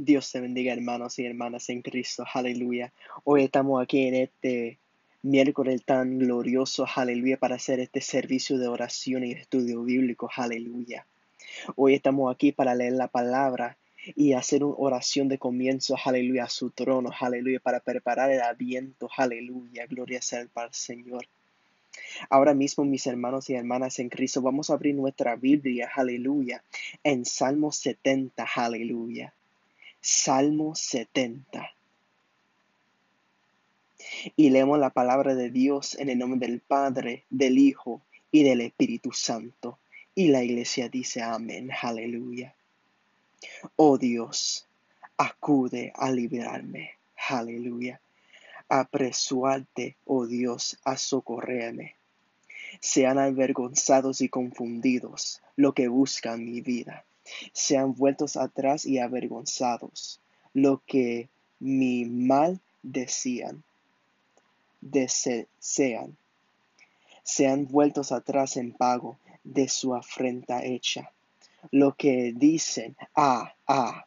Dios te bendiga, hermanos y hermanas en Cristo. Aleluya. Hoy estamos aquí en este miércoles tan glorioso. Aleluya. Para hacer este servicio de oración y estudio bíblico. Aleluya. Hoy estamos aquí para leer la palabra y hacer una oración de comienzo. Aleluya. A su trono. Aleluya. Para preparar el aviento. Aleluya. Gloria sea al Señor. Ahora mismo, mis hermanos y hermanas en Cristo, vamos a abrir nuestra Biblia, aleluya, en Salmo 70, aleluya. Salmo 70. Y leemos la palabra de Dios en el nombre del Padre, del Hijo y del Espíritu Santo. Y la iglesia dice amén, aleluya. Oh Dios, acude a liberarme, aleluya. Apresuarte, oh Dios, a socorrerme. Sean avergonzados y confundidos lo que buscan mi vida sean vueltos atrás y avergonzados, lo que mi mal decían, desean, sean vueltos atrás en pago de su afrenta hecha, lo que dicen, ah, ah,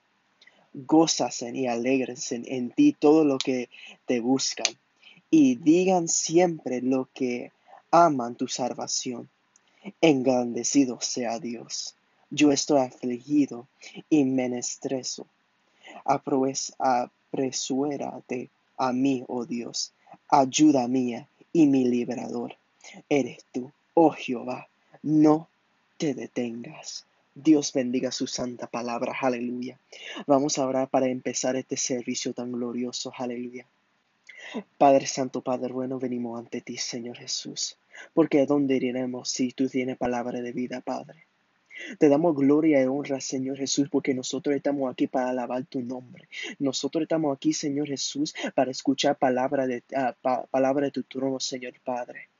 gózasen y alegrense en ti todo lo que te buscan, y digan siempre lo que aman tu salvación. Engrandecido sea Dios yo estoy afligido y menestreso. Apresuérate a mí, oh Dios, ayuda mía y mi liberador. Eres tú, oh Jehová, no te detengas. Dios bendiga su santa palabra, aleluya. Vamos a orar para empezar este servicio tan glorioso, aleluya. Padre Santo, Padre bueno, venimos ante ti, Señor Jesús, porque ¿a dónde iremos si tú tienes palabra de vida, Padre? Te damos gloria y honra, Señor Jesús, porque nosotros estamos aquí para alabar tu nombre. Nosotros estamos aquí, Señor Jesús, para escuchar palabra de, ah, palabra de tu trono, Señor Padre.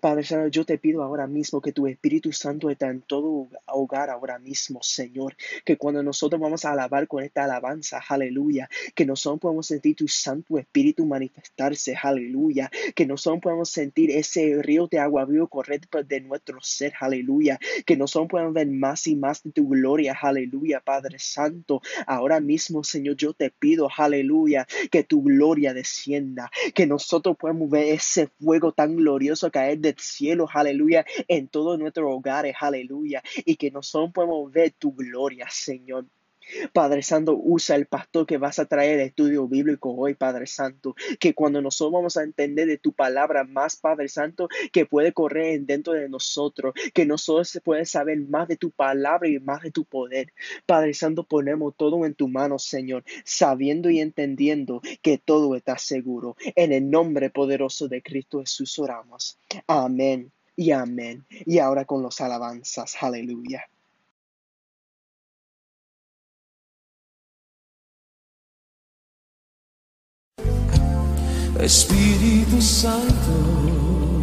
Padre Santo, yo te pido ahora mismo que tu Espíritu Santo esté en todo hogar ahora mismo, Señor. Que cuando nosotros vamos a alabar con esta alabanza, aleluya, que nosotros podemos sentir tu Santo Espíritu manifestarse, aleluya. Que nosotros podemos sentir ese río de agua vivo correr de nuestro ser, aleluya. Que nosotros podemos ver más y más de tu gloria, aleluya, Padre Santo. Ahora mismo, Señor, yo te pido, aleluya, que tu gloria descienda. Que nosotros podamos ver ese fuego tan glorioso caer del cielo, aleluya, en todos nuestros hogares, aleluya, y que nosotros podemos ver tu gloria, Señor. Padre Santo, usa el pastor que vas a traer estudio bíblico hoy, Padre Santo. Que cuando nosotros vamos a entender de tu palabra más, Padre Santo, que puede correr dentro de nosotros, que nosotros pueden saber más de tu palabra y más de tu poder. Padre Santo, ponemos todo en tu mano, Señor, sabiendo y entendiendo que todo está seguro. En el nombre poderoso de Cristo Jesús oramos. Amén y amén. Y ahora con los alabanzas. Aleluya. Espíritu Santo,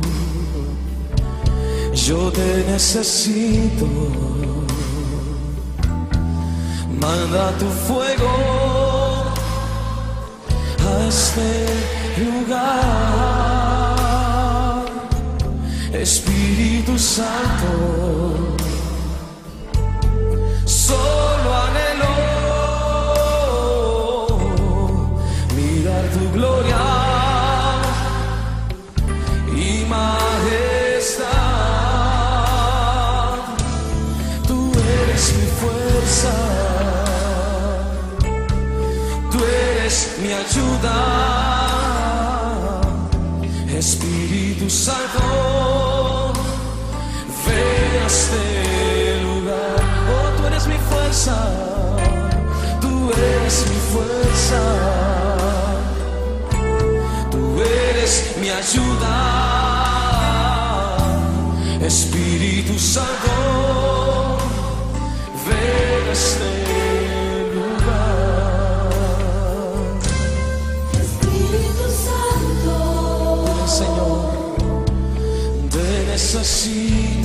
yo te necesito. Manda tu fuego a este lugar. Espíritu Santo, solo anhelo ayuda, Espíritu Santo. Ven a este lugar, oh, tú eres mi fuerza, tú eres mi fuerza eres mi ayuda, Espíritu Santo, ven a este lugar. Te necesito,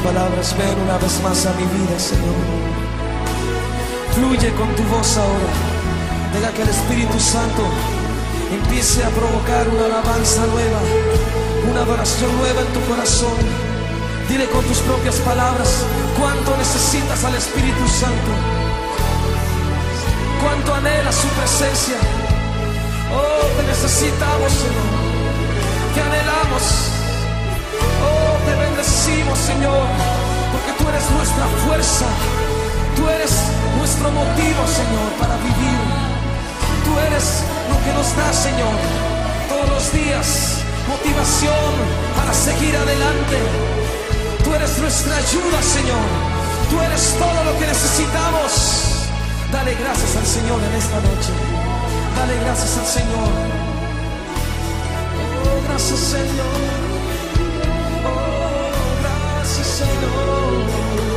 palabras, ven una vez más a mi vida, Señor. Fluye con tu voz ahora. Deja que el Espíritu Santo empiece a provocar una alabanza nueva, una adoración nueva en tu corazón. Dile con tus propias palabras cuánto necesitas al Espíritu Santo, cuánto anhelas su presencia. Oh, te necesitamos, Señor, te anhelamos. Bendecimos, Señor, porque tú eres nuestra fuerza. Tú eres nuestro motivo, Señor, para vivir. Tú eres lo que nos da, Señor, todos los días motivación para seguir adelante. Tú eres nuestra ayuda, Señor. Tú eres todo lo que necesitamos. Dale gracias al Señor en esta noche. Dale gracias al Señor. Oh, gracias, Señor. Gracias,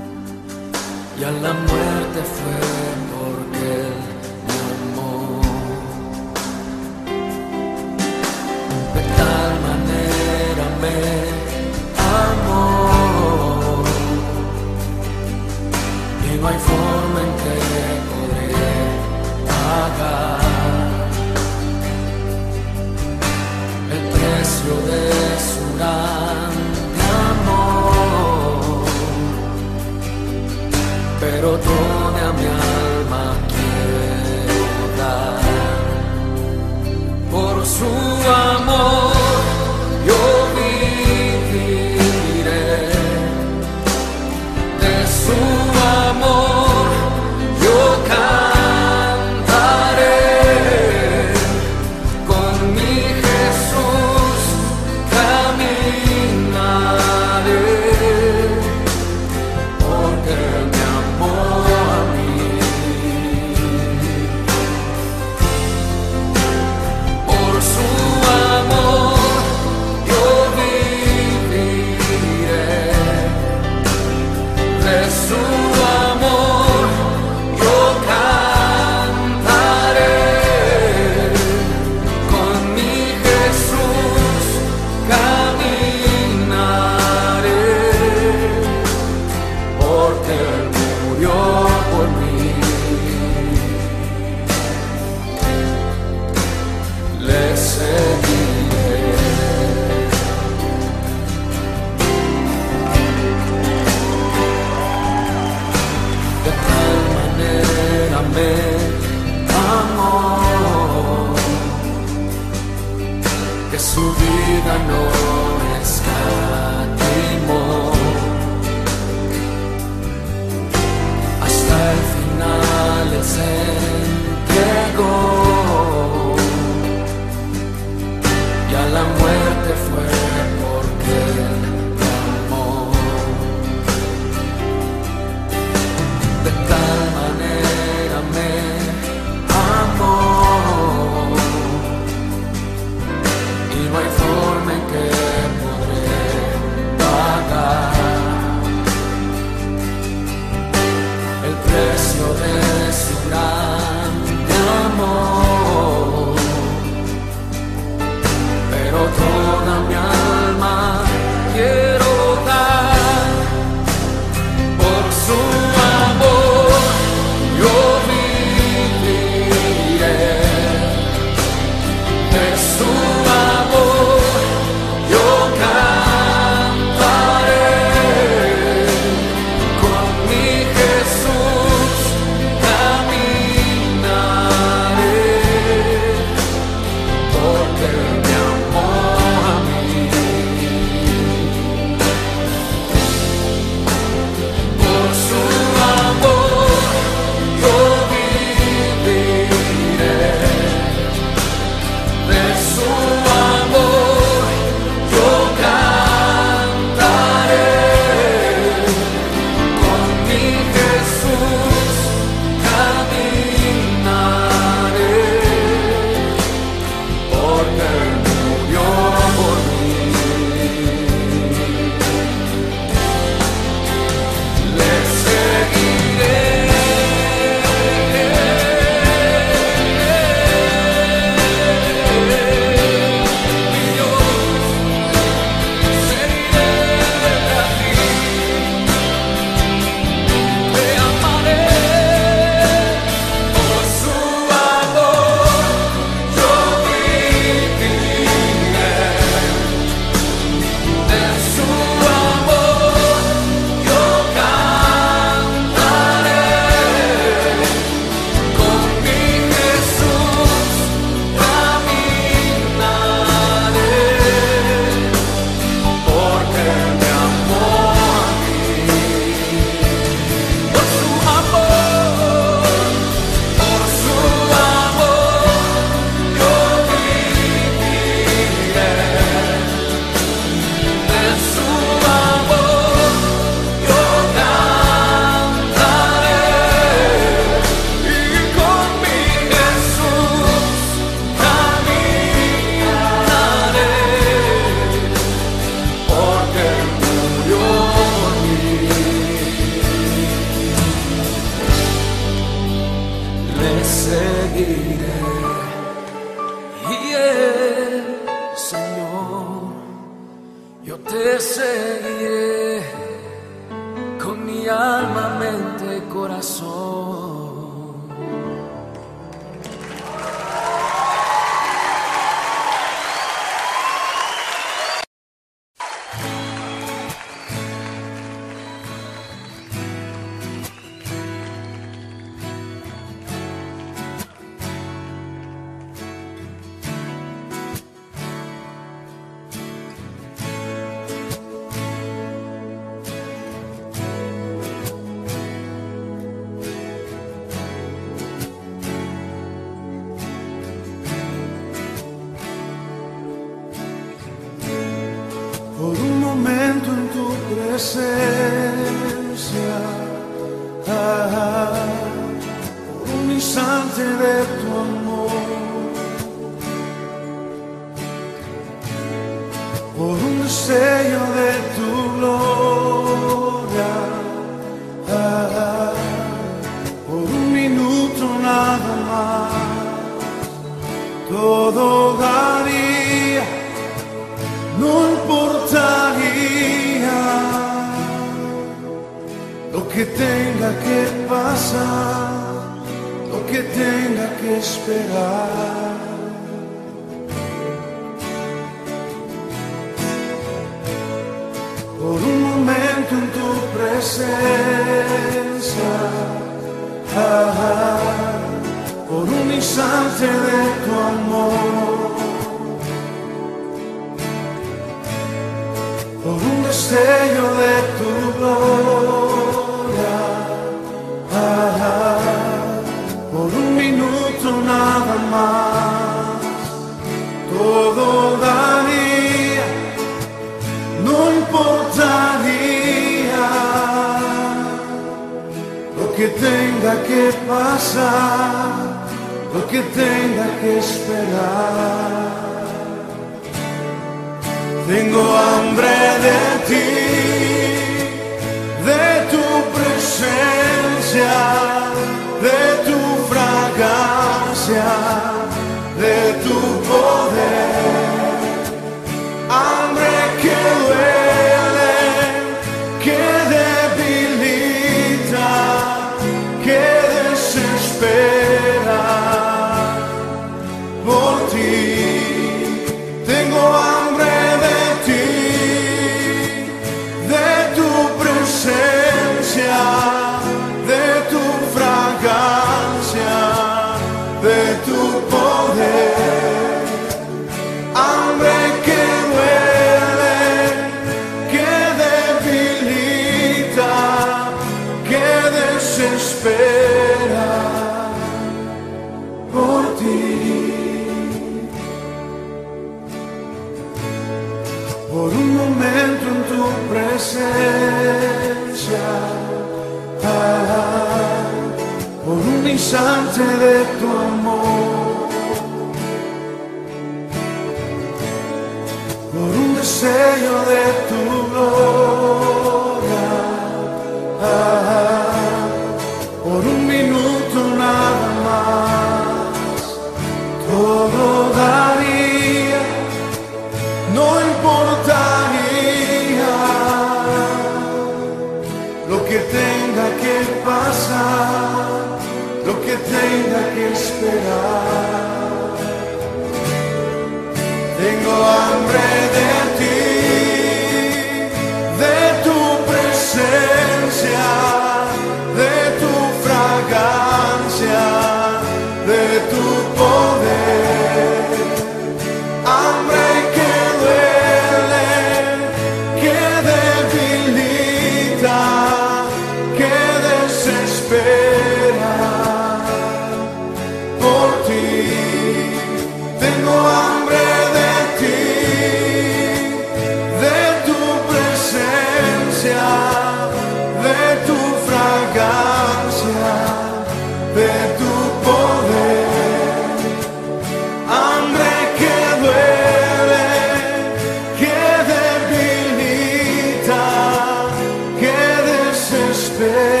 faith.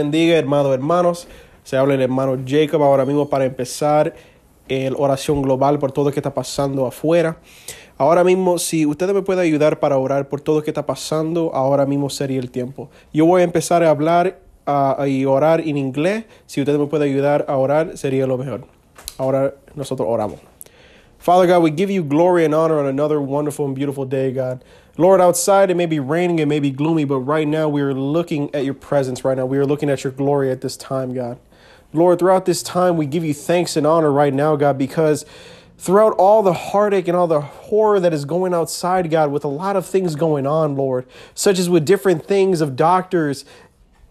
Bendiga, hermanos, hermanos. Se habla el hermano Jacob ahora mismo para empezar el oración global por todo lo que está pasando afuera. Ahora mismo, si usted me puede ayudar para orar por todo lo que está pasando, ahora mismo sería el tiempo. Yo voy a empezar a hablar y orar en inglés. Si usted me puede ayudar a orar, sería lo mejor. Ahora nosotros oramos. Father God, we give you glory and honor on another wonderful and beautiful day, God. Lord, outside it may be raining, it may be gloomy, but right now we are looking at your presence right now. We are looking at your glory at this time, God. Lord, throughout this time, we give you thanks and honor right now, God, because throughout all the heartache and all the horror that is going outside, God, with a lot of things going on, Lord, such as with different things of doctors,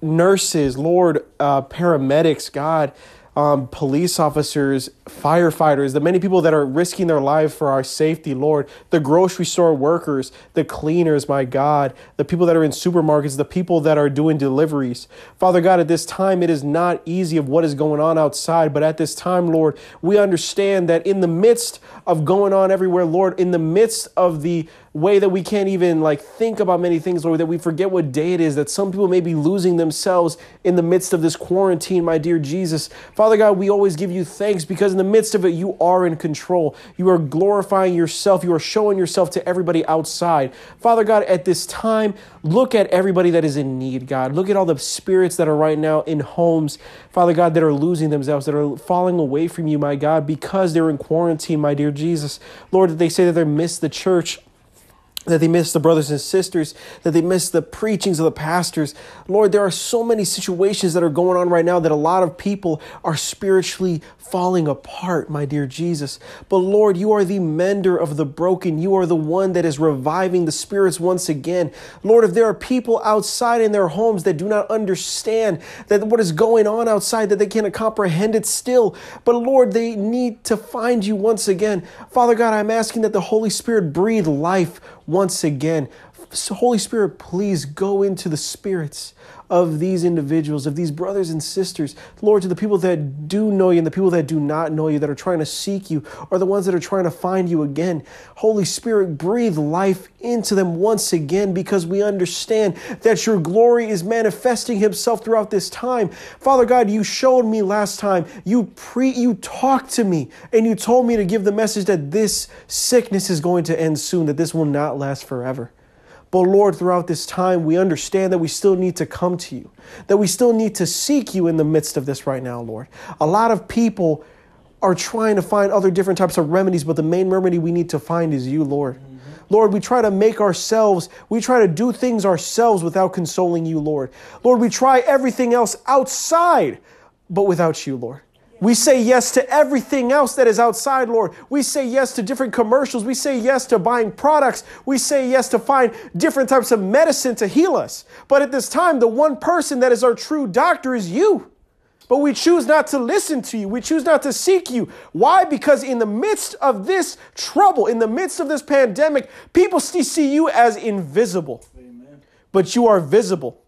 nurses, Lord, uh, paramedics, God, um, police officers, firefighters, the many people that are risking their life for our safety, Lord, the grocery store workers, the cleaners, my God, the people that are in supermarkets, the people that are doing deliveries. Father God, at this time, it is not easy of what is going on outside, but at this time, Lord, we understand that in the midst of going on everywhere, Lord, in the midst of the way that we can't even like think about many things, Lord, that we forget what day it is, that some people may be losing themselves in the midst of this quarantine, my dear Jesus. Father God, we always give you thanks because the midst of it, you are in control. You are glorifying yourself. You are showing yourself to everybody outside. Father God, at this time, look at everybody that is in need, God. Look at all the spirits that are right now in homes, Father God, that are losing themselves, that are falling away from you, my God, because they're in quarantine, my dear Jesus. Lord, they say that they miss the church that they miss the brothers and sisters, that they miss the preachings of the pastors. Lord, there are so many situations that are going on right now that a lot of people are spiritually falling apart, my dear Jesus. But Lord, you are the mender of the broken. You are the one that is reviving the spirits once again. Lord, if there are people outside in their homes that do not understand that what is going on outside, that they cannot comprehend it still, but Lord, they need to find you once again. Father God, I'm asking that the Holy Spirit breathe life once again. Holy Spirit, please go into the spirits of these individuals, of these brothers and sisters. Lord, to the people that do know you and the people that do not know you, that are trying to seek you, or the ones that are trying to find you again. Holy Spirit, breathe life into them once again because we understand that your glory is manifesting himself throughout this time. Father God, you showed me last time. You pre you talked to me and you told me to give the message that this sickness is going to end soon, that this will not last forever. But Lord, throughout this time, we understand that we still need to come to you, that we still need to seek you in the midst of this right now, Lord. A lot of people are trying to find other different types of remedies, but the main remedy we need to find is you, Lord. Mm-hmm. Lord, we try to make ourselves, we try to do things ourselves without consoling you, Lord. Lord, we try everything else outside, but without you, Lord. We say yes to everything else that is outside, Lord. We say yes to different commercials. We say yes to buying products. We say yes to find different types of medicine to heal us. But at this time, the one person that is our true doctor is you. But we choose not to listen to you. We choose not to seek you. Why? Because in the midst of this trouble, in the midst of this pandemic, people see you as invisible. Amen. But you are visible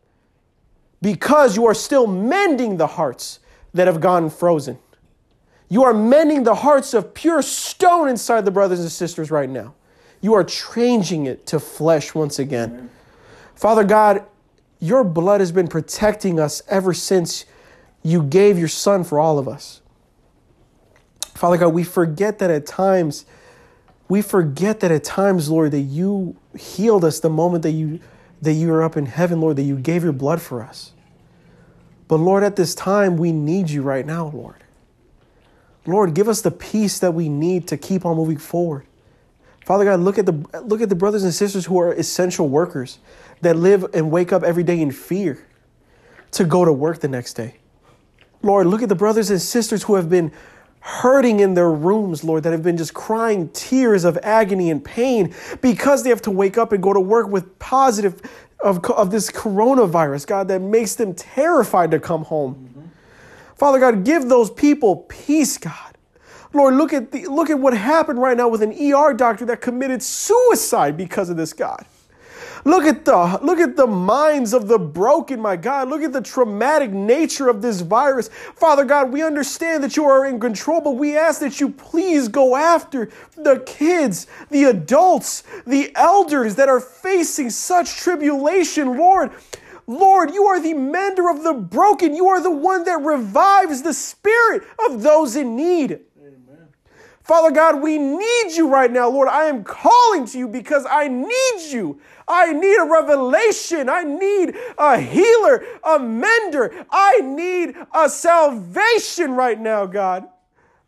because you are still mending the hearts that have gone frozen. You are mending the hearts of pure stone inside the brothers and sisters right now. You are changing it to flesh once again. Amen. Father God, your blood has been protecting us ever since you gave your son for all of us. Father God, we forget that at times, we forget that at times, Lord, that you healed us the moment that you that you were up in heaven, Lord, that you gave your blood for us. But Lord, at this time, we need you right now, Lord. Lord, give us the peace that we need to keep on moving forward. Father God, look at the look at the brothers and sisters who are essential workers that live and wake up every day in fear to go to work the next day. Lord, look at the brothers and sisters who have been hurting in their rooms, Lord, that have been just crying tears of agony and pain because they have to wake up and go to work with positive of, of this coronavirus, God, that makes them terrified to come home. Mm-hmm. Father God, give those people peace, God. Lord, look at the, look at what happened right now with an ER doctor that committed suicide because of this, God. Look at the look at the minds of the broken, my God. Look at the traumatic nature of this virus. Father God, we understand that you are in control, but we ask that you please go after the kids, the adults, the elders that are facing such tribulation, Lord. Lord, you are the mender of the broken. You are the one that revives the spirit of those in need. Father God, we need you right now, Lord. I am calling to you because I need you. I need a revelation. I need a healer, a mender. I need a salvation right now, God.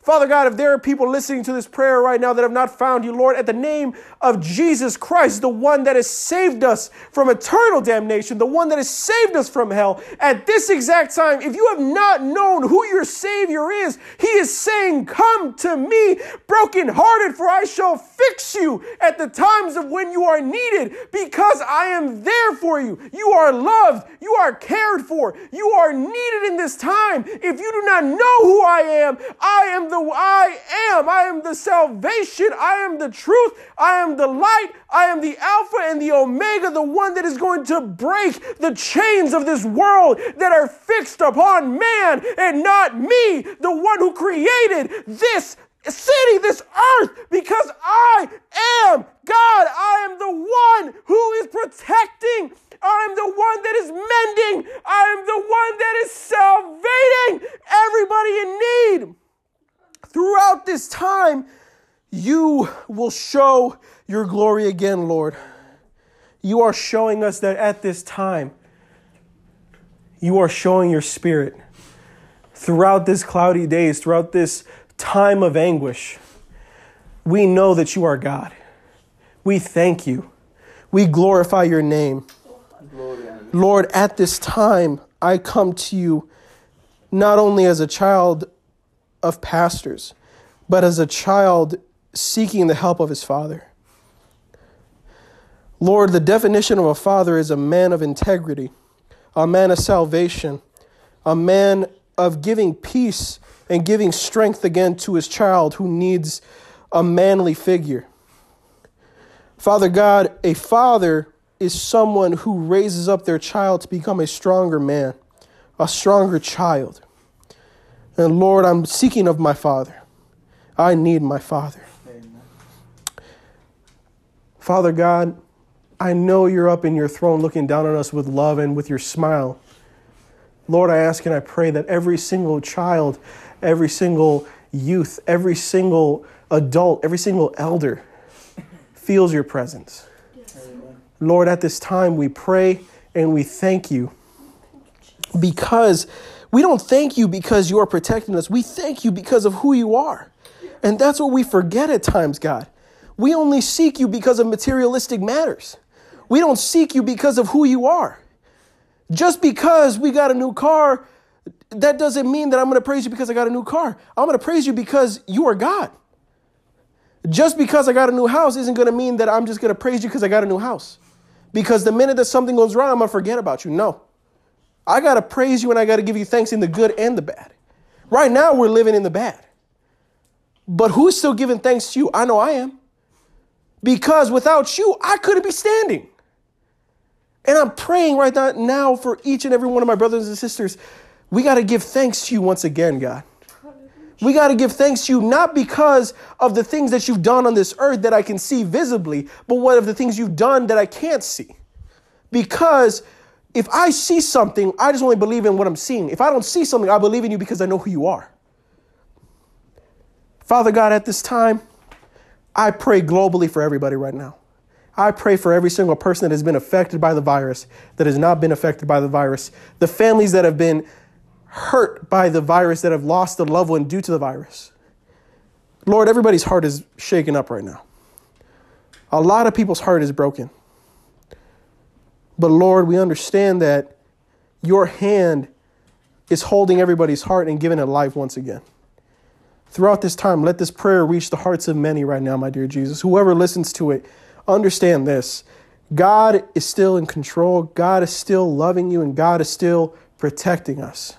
Father God, if there are people listening to this prayer right now that have not found you, Lord, at the name of Jesus Christ, the one that has saved us from eternal damnation, the one that has saved us from hell, at this exact time, if you have not known who your Savior is, He is saying, Come to me, brokenhearted, for I shall fix you at the times of when you are needed, because I am there for you. You are loved, you are cared for, you are needed in this time. If you do not know who I am, I am the I am. I am the salvation. I am the truth. I am the light. I am the Alpha and the Omega, the one that is going to break the chains of this world that are fixed upon man and not me, the one who created this city, this earth, because I am God. I am the one who is protecting. I am the one that is mending. I am the one that is salvating everybody in need throughout this time, you will show your glory again, Lord. You are showing us that at this time, you are showing your spirit throughout this cloudy days, throughout this time of anguish. We know that you are God. We thank you. We glorify your name. Lord, at this time, I come to you not only as a child of pastors, but as a child seeking the help of his father. Lord, the definition of a father is a man of integrity, a man of salvation, a man of giving peace and giving strength again to his child who needs a manly figure. Father God, a father is someone who raises up their child to become a stronger man, a stronger child. And Lord, I'm seeking of my Father. I need my Father. Amen. Father God, I know you're up in your throne looking down on us with love and with your smile. Lord, I ask and I pray that every single child, every single youth, every single adult, every single elder feels your presence. Yes. Lord, at this time we pray and we thank you because we don't thank you because you are protecting us. We thank you because of who you are. And that's what we forget at times, God. We only seek you because of materialistic matters. We don't seek you because of who you are. Just because we got a new car, that doesn't mean that I'm going to praise you because I got a new car. I'm going to praise you because you are God. Just because I got a new house isn't going to mean that I'm just going to praise you because I got a new house. Because the minute that something goes wrong, I'm going to forget about you. No. I got to praise you and I got to give you thanks in the good and the bad. Right now, we're living in the bad. But who's still giving thanks to you? I know I am. Because without you, I couldn't be standing. And I'm praying right now for each and every one of my brothers and sisters. We got to give thanks to you once again, God. We got to give thanks to you not because of the things that you've done on this earth that I can see visibly, but what of the things you've done that I can't see. Because if I see something, I just only believe in what I'm seeing. If I don't see something, I believe in you because I know who you are. Father God, at this time, I pray globally for everybody right now. I pray for every single person that has been affected by the virus, that has not been affected by the virus, the families that have been hurt by the virus, that have lost a loved one due to the virus. Lord, everybody's heart is shaken up right now. A lot of people's heart is broken. But Lord, we understand that your hand is holding everybody's heart and giving it life once again. Throughout this time, let this prayer reach the hearts of many right now, my dear Jesus. Whoever listens to it, understand this God is still in control, God is still loving you, and God is still protecting us.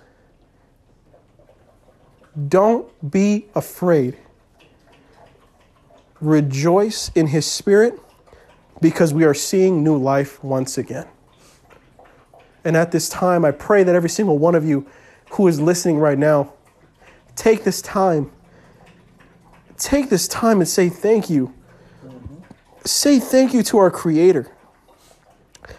Don't be afraid. Rejoice in His Spirit because we are seeing new life once again. And at this time, I pray that every single one of you who is listening right now, take this time. Take this time and say thank you. Say thank you to our Creator.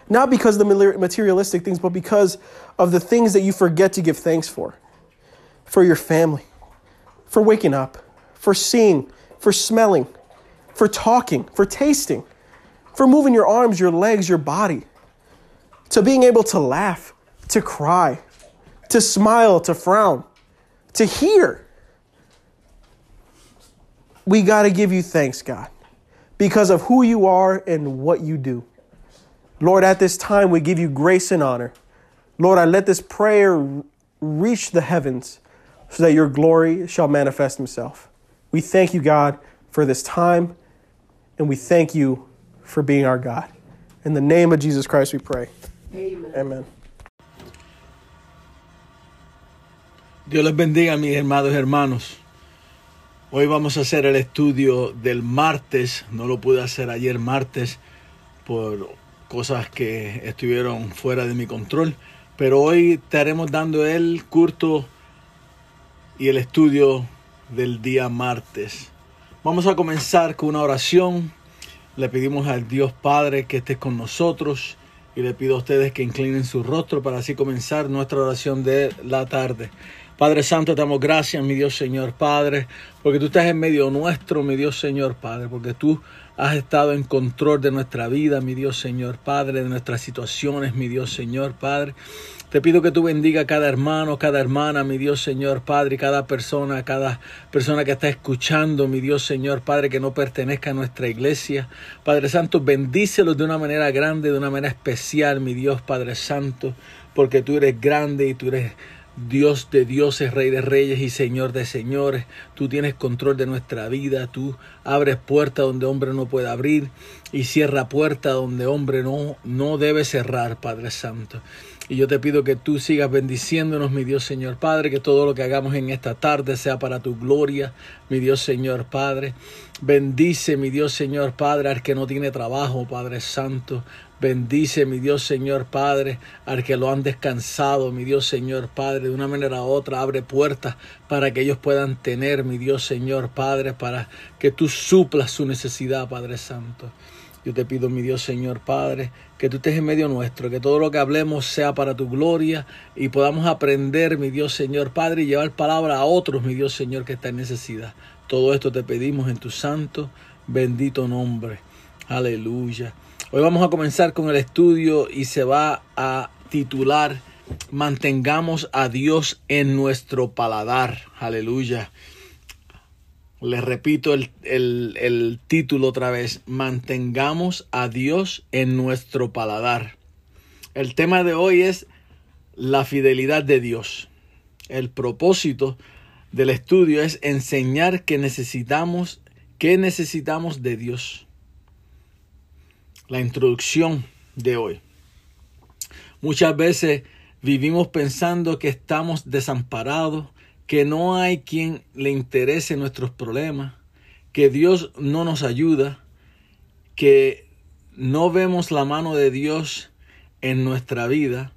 Not because of the materialistic things, but because of the things that you forget to give thanks for. For your family, for waking up, for seeing, for smelling, for talking, for tasting, for moving your arms, your legs, your body, to being able to laugh, to cry, to smile, to frown, to hear. We got to give you thanks, God, because of who you are and what you do. Lord, at this time, we give you grace and honor. Lord, I let this prayer reach the heavens so that your glory shall manifest himself. We thank you, God, for this time, and we thank you for being our God. In the name of Jesus Christ, we pray. Amen. Amen. Dios les bendiga, mis hermanos y hermanos. Hoy vamos a hacer el estudio del martes. No lo pude hacer ayer martes por cosas que estuvieron fuera de mi control. Pero hoy estaremos dando el curto y el estudio del día martes. Vamos a comenzar con una oración. Le pedimos al Dios Padre que esté con nosotros y le pido a ustedes que inclinen su rostro para así comenzar nuestra oración de la tarde. Padre Santo, te damos gracias, mi Dios Señor Padre, porque tú estás en medio nuestro, mi Dios Señor Padre, porque tú has estado en control de nuestra vida, mi Dios Señor Padre, de nuestras situaciones, mi Dios Señor Padre. Te pido que tú bendiga a cada hermano, cada hermana, mi Dios Señor Padre, cada persona, cada persona que está escuchando, mi Dios Señor Padre, que no pertenezca a nuestra iglesia. Padre Santo, bendícelos de una manera grande, de una manera especial, mi Dios Padre Santo, porque tú eres grande y tú eres Dios de dioses, Rey de reyes y Señor de señores. Tú tienes control de nuestra vida. Tú abres puertas donde hombre no puede abrir y cierra puertas donde hombre no, no debe cerrar, Padre Santo. Y yo te pido que tú sigas bendiciéndonos, mi Dios Señor Padre, que todo lo que hagamos en esta tarde sea para tu gloria, mi Dios Señor Padre. Bendice, mi Dios Señor Padre, al que no tiene trabajo, Padre Santo. Bendice, mi Dios Señor Padre, al que lo han descansado, mi Dios Señor Padre, de una manera u otra abre puertas para que ellos puedan tener, mi Dios Señor Padre, para que tú suplas su necesidad, Padre Santo. Yo te pido, mi Dios Señor Padre, que tú estés en medio nuestro, que todo lo que hablemos sea para tu gloria y podamos aprender, mi Dios Señor Padre, y llevar palabra a otros, mi Dios Señor, que está en necesidad. Todo esto te pedimos en tu santo, bendito nombre. Aleluya. Hoy vamos a comenzar con el estudio y se va a titular Mantengamos a Dios en nuestro paladar. Aleluya. Les repito el, el, título otra vez. Mantengamos a Dios en nuestro paladar. El tema de hoy es la fidelidad de Dios. El propósito del estudio es enseñar que necesitamos, que necesitamos de Dios. La introducción de hoy. Muchas veces vivimos pensando que estamos desamparados, que no hay quien le interese nuestros problemas, que Dios no nos ayuda, que no vemos la mano de Dios en nuestra vida.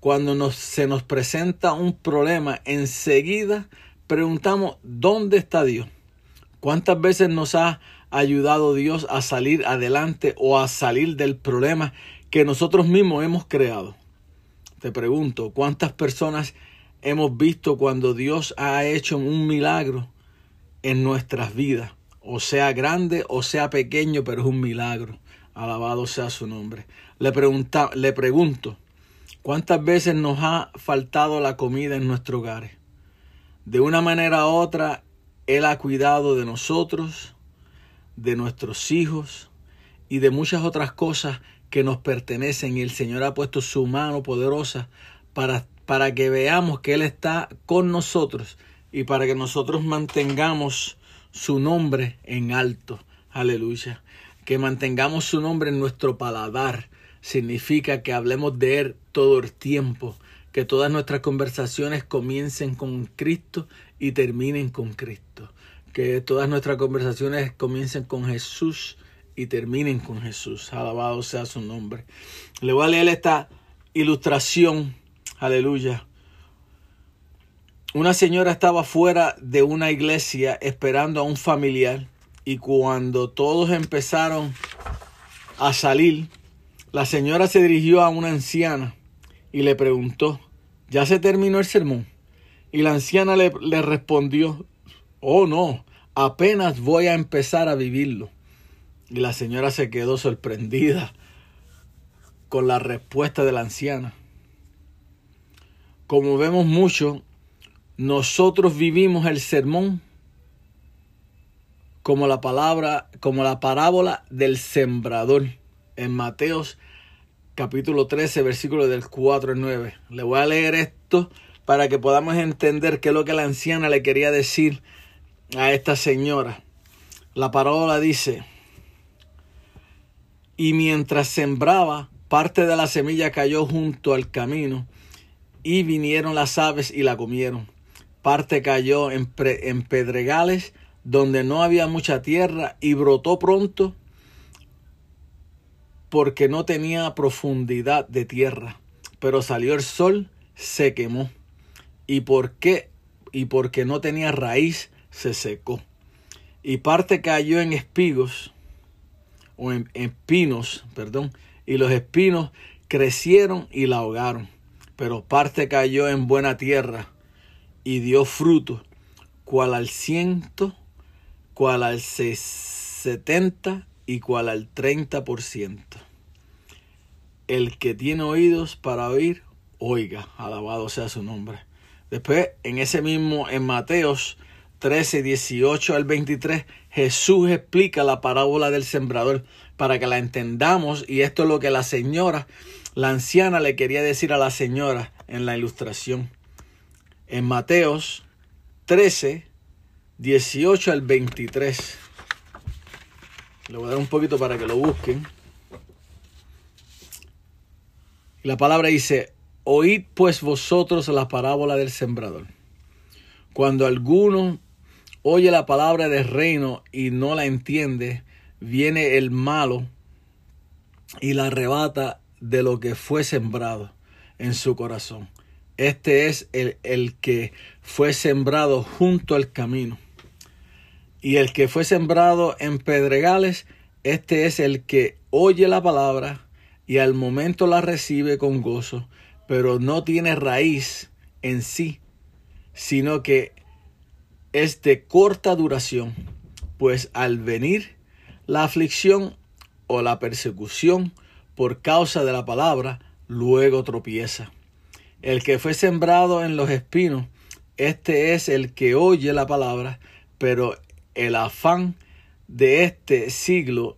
Cuando nos, se nos presenta un problema, enseguida preguntamos, ¿dónde está Dios? ¿Cuántas veces nos ha ayudado Dios a salir adelante o a salir del problema que nosotros mismos hemos creado? Te pregunto, ¿cuántas personas hemos visto cuando Dios ha hecho un milagro en nuestras vidas? O sea grande o sea pequeño, pero es un milagro. Alabado sea su nombre. Le, pregunta, le pregunto, ¿cuántas veces nos ha faltado la comida en nuestro hogar? De una manera u otra, Él ha cuidado de nosotros, de nuestros hijos y de muchas otras cosas que nos pertenecen y el Señor ha puesto su mano poderosa para, para que veamos que Él está con nosotros y para que nosotros mantengamos su nombre en alto. Aleluya. Que mantengamos su nombre en nuestro paladar. Significa que hablemos de Él todo el tiempo. Que todas nuestras conversaciones comiencen con Cristo y terminen con Cristo. Que todas nuestras conversaciones comiencen con Jesús y terminen con Jesús. Alabado sea su nombre. Le voy a leer esta ilustración. Aleluya. Una señora estaba fuera de una iglesia esperando a un familiar y cuando todos empezaron a salir, La señora se dirigió a una anciana y le preguntó, ¿ya se terminó el sermón? Y la anciana le, le respondió, oh no, apenas voy a empezar a vivirlo. Y la señora se quedó sorprendida con la respuesta de la anciana. Como vemos mucho, nosotros vivimos el sermón como la palabra, como la parábola del sembrador en Mateos capítulo 13, versículos del 4 al 9. Le voy a leer esto para que podamos entender qué es lo que la anciana le quería decir a esta señora. La parábola dice, y mientras sembraba, parte de la semilla cayó junto al camino, y vinieron las aves y la comieron. Parte cayó en, en pedregales, donde no había mucha tierra y brotó pronto porque no tenía profundidad de tierra. Pero salió el sol, se quemó. ¿Y por qué? Y porque no tenía raíz, se secó. Y parte cayó en espigos, o en, espinos, perdón, y los espinos crecieron y la ahogaron. Pero parte cayó en buena tierra y dio fruto, cual al ciento cual al 70 y cual al 30%. El que tiene oídos para oír, oiga, alabado sea su nombre. Después, en ese mismo, en Mateos 13, 18 al 23, Jesús explica la parábola del sembrador para que la entendamos y esto es lo que la señora, la anciana le quería decir a la señora en la ilustración. En Mateos 13, 18 al 23. Le voy a dar un poquito para que lo busquen. La palabra dice, oíd pues vosotros la parábola del sembrador. Cuando alguno oye la palabra del reino y no la entiende, viene el malo y la arrebata de lo que fue sembrado en su corazón. Este es el, el que fue sembrado junto al camino. Y el que fue sembrado en pedregales, este es el que oye la palabra y al momento la recibe con gozo, pero no tiene raíz en sí, sino que es de corta duración, pues al venir la aflicción o la persecución por causa de la palabra, luego tropieza. El que fue sembrado en los espinos, este es el que oye la palabra, pero el afán de este siglo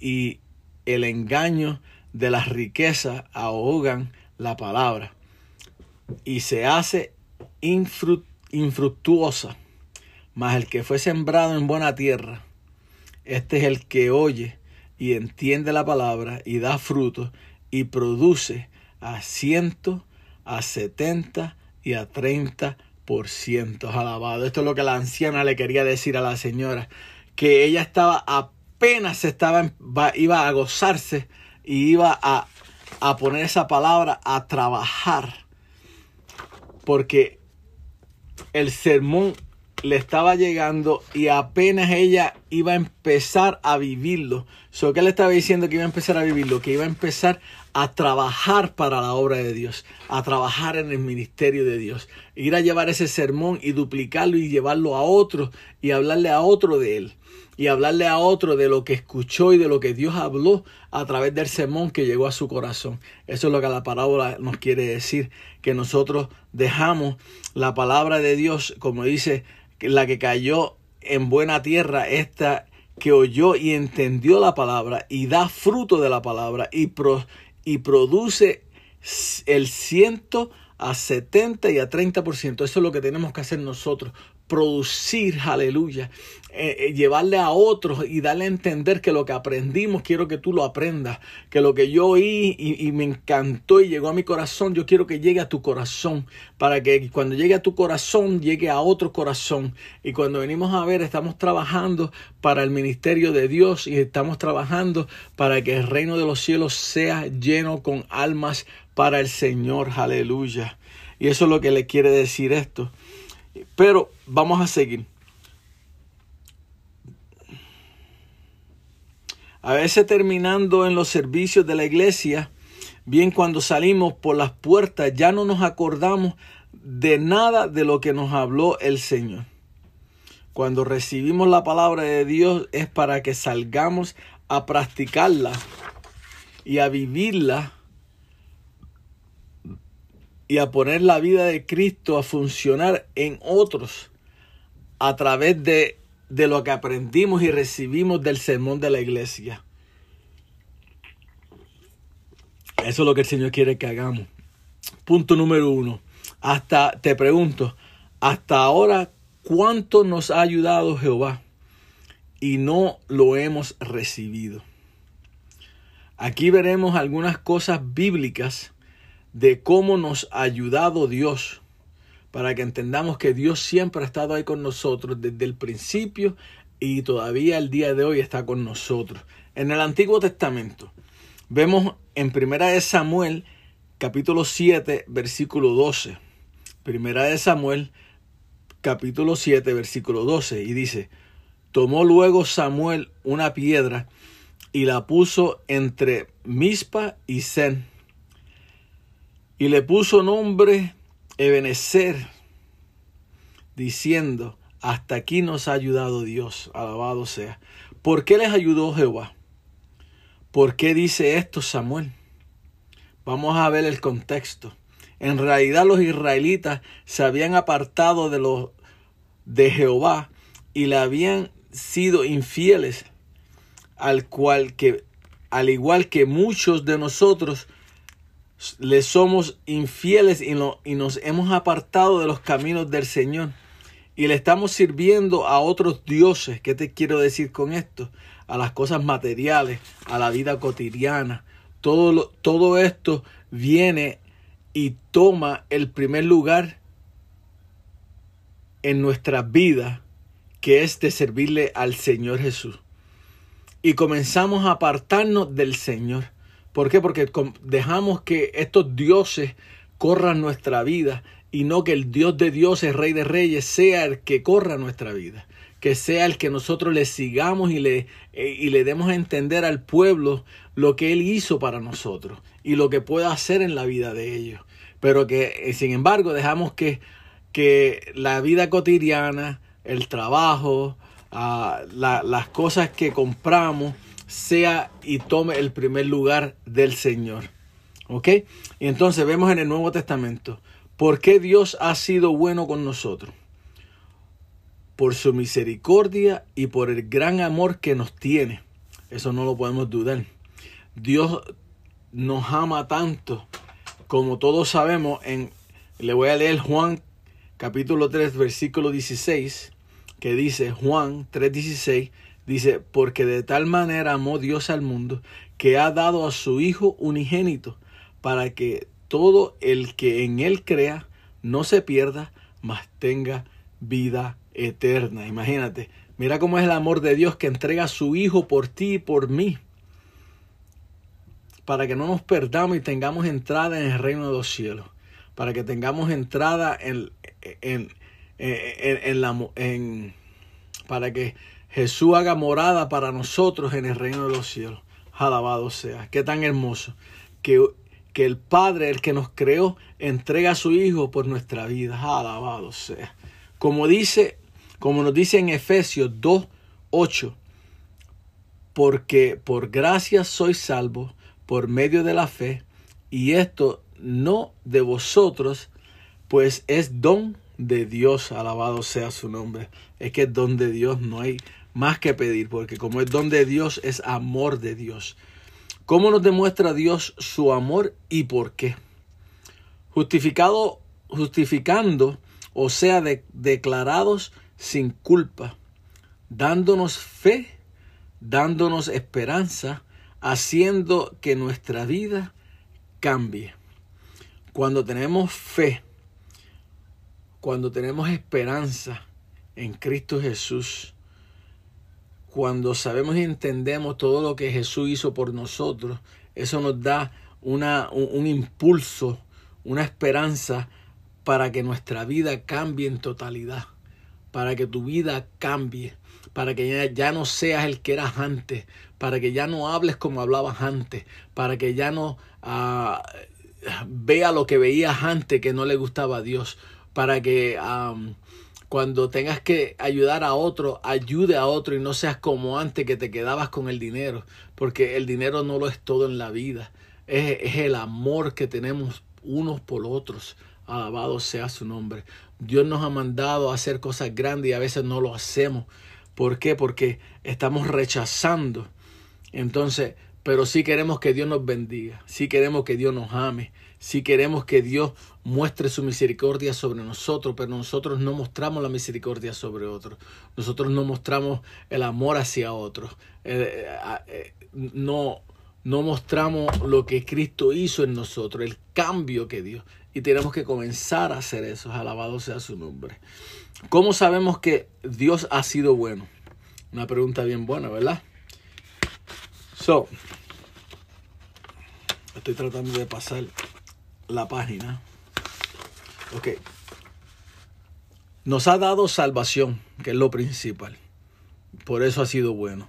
y el engaño de las riquezas ahogan la palabra y se hace infructuosa. Mas el que fue sembrado en buena tierra, este es el que oye y entiende la palabra y da fruto y produce a ciento, a setenta y a treinta por ciento. Alabado. Esto es lo que la anciana le quería decir a la señora. Que ella estaba apenas estaba, iba a gozarse y iba a, a poner esa palabra a trabajar. Porque el sermón le estaba llegando y apenas ella iba a empezar a vivirlo. So, ¿Qué le estaba diciendo que iba a empezar a vivirlo? Que iba a empezar a trabajar para la obra de Dios, a trabajar en el ministerio de Dios, ir a llevar ese sermón y duplicarlo y llevarlo a otro y hablarle a otro de él y hablarle a otro de lo que escuchó y de lo que Dios habló a través del sermón que llegó a su corazón. Eso es lo que la parábola nos quiere decir, que nosotros dejamos la palabra de Dios, como dice, la que cayó en buena tierra, esta que oyó y entendió la palabra y da fruto de la palabra y, y produce el ciento a 70 y a 30%. Eso es lo que tenemos que hacer nosotros. Producir, aleluya. Eh, eh, llevarle a otros y darle a entender que lo que aprendimos quiero que tú lo aprendas. Que lo que yo oí y, y, me encantó y llegó a mi corazón, yo quiero que llegue a tu corazón. Para que cuando llegue a tu corazón, llegue a otro corazón. Y cuando venimos a ver, estamos trabajando para el ministerio de Dios y estamos trabajando para que el reino de los cielos sea lleno con almas para el Señor. Aleluya. Y eso es lo que le quiere decir esto. Pero vamos a seguir. A veces terminando en los servicios de la iglesia, bien cuando salimos por las puertas, ya no nos acordamos de nada de lo que nos habló el Señor. Cuando recibimos la palabra de Dios es para que salgamos a practicarla y a vivirla y a poner la vida de Cristo a funcionar en otros a través de, de lo que aprendimos y recibimos del sermón de la iglesia. Eso es lo que el Señor quiere que hagamos. Punto número uno. Hasta, te pregunto, hasta ahora, ¿cuánto nos ha ayudado Jehová? Y no lo hemos recibido. Aquí veremos algunas cosas bíblicas de cómo nos ha ayudado Dios, para que entendamos que Dios siempre ha estado ahí con nosotros desde el principio y todavía el día de hoy está con nosotros. En el Antiguo Testamento vemos en Primera de Samuel capítulo 7 versículo 12. Primera de Samuel capítulo 7 versículo 12 y dice, tomó luego Samuel una piedra y la puso entre Mispa y Zen y le puso nombre Ebenezer, diciendo, hasta aquí nos ha ayudado Dios, alabado sea. ¿Por qué les ayudó Jehová? ¿Por qué dice esto Samuel? Vamos a ver el contexto. En realidad los israelitas se habían apartado de los de Jehová y le habían sido infieles, al cual que al igual que muchos de nosotros le somos infieles y, y nos hemos apartado de los caminos del Señor y le estamos sirviendo a otros dioses. ¿Qué te quiero decir con esto? A las cosas materiales, a la vida cotidiana. Todo, todo esto viene y toma el primer lugar en nuestra vida, que es de servirle al Señor Jesús. Y comenzamos a apartarnos del Señor. ¿Por qué? Porque dejamos que estos dioses corran nuestra vida y no que el Dios de dioses, Rey de Reyes, sea el que corra nuestra vida. Que sea el que nosotros le sigamos y le, eh, y le demos a entender al pueblo lo que Él hizo para nosotros y lo que puede hacer en la vida de ellos. Pero que, eh, sin embargo, dejamos que, que la vida cotidiana, el trabajo, ah, las cosas que compramos, sea y tome el primer lugar del Señor. ¿Ok? Y entonces vemos en el Nuevo Testamento por qué Dios ha sido bueno con nosotros. Por su misericordia y por el gran amor que nos tiene. Eso no lo podemos dudar. Dios nos ama tanto como todos sabemos en le voy a leer Juan capítulo 3 versículo 16 que dice Juan 3:16 Dice, porque de tal manera amó Dios al mundo que ha dado a su Hijo unigénito para que todo el que en él crea no se pierda, mas tenga vida eterna. Imagínate, mira cómo es el amor de Dios que entrega a su Hijo por ti y por mí, para que no nos perdamos y tengamos entrada en el reino de los cielos, para que tengamos entrada en, en, en, en la... Para que Jesús haga morada para nosotros en el reino de los cielos. Alabado sea. Qué tan hermoso. Que, que el Padre, el que nos creó, entrega a su Hijo por nuestra vida. Alabado sea. Como dice, como nos dice en Efesios 2, 8. Porque por gracia sois salvos por medio de la fe, y esto no de vosotros, pues es don de Dios, alabado sea su nombre. Es que es don de Dios, no hay más que pedir, porque como es don de Dios, es amor de Dios. ¿Cómo nos demuestra Dios su amor y por qué? Justificado, justificando, o sea, declarados sin culpa, dándonos fe, dándonos esperanza, haciendo que nuestra vida cambie. Cuando tenemos fe, cuando tenemos esperanza en Cristo Jesús, cuando sabemos y entendemos todo lo que Jesús hizo por nosotros, eso nos da una, un, impulso, una esperanza para que nuestra vida cambie en totalidad, para que tu vida cambie, para que ya, no seas el que eras antes, para que ya no hables como hablabas antes, para que ya no ah, vea lo que veías antes que no le gustaba a Dios, para que cuando tengas que ayudar a otro, ayude a otro y no seas como antes que te quedabas con el dinero, porque el dinero no lo es todo en la vida, es, el amor que tenemos unos por otros. Alabado sea su nombre. Dios nos ha mandado a hacer cosas grandes y a veces no lo hacemos. ¿Por qué? Porque estamos rechazando. Entonces, pero sí queremos que Dios nos bendiga, sí queremos que Dios nos ame, sí queremos que Dios muestre su misericordia sobre nosotros, pero nosotros no mostramos la misericordia sobre otros, nosotros no mostramos el amor hacia otros, eh, eh, eh, no, no mostramos lo que Cristo hizo en nosotros, el cambio que dio. Y tenemos que comenzar a hacer eso. Alabado sea su nombre. ¿Cómo sabemos que Dios ha sido bueno? Una pregunta bien buena, ¿verdad? So, estoy tratando de pasar la página. Ok. Nos ha dado salvación, que es lo principal. Por eso ha sido bueno.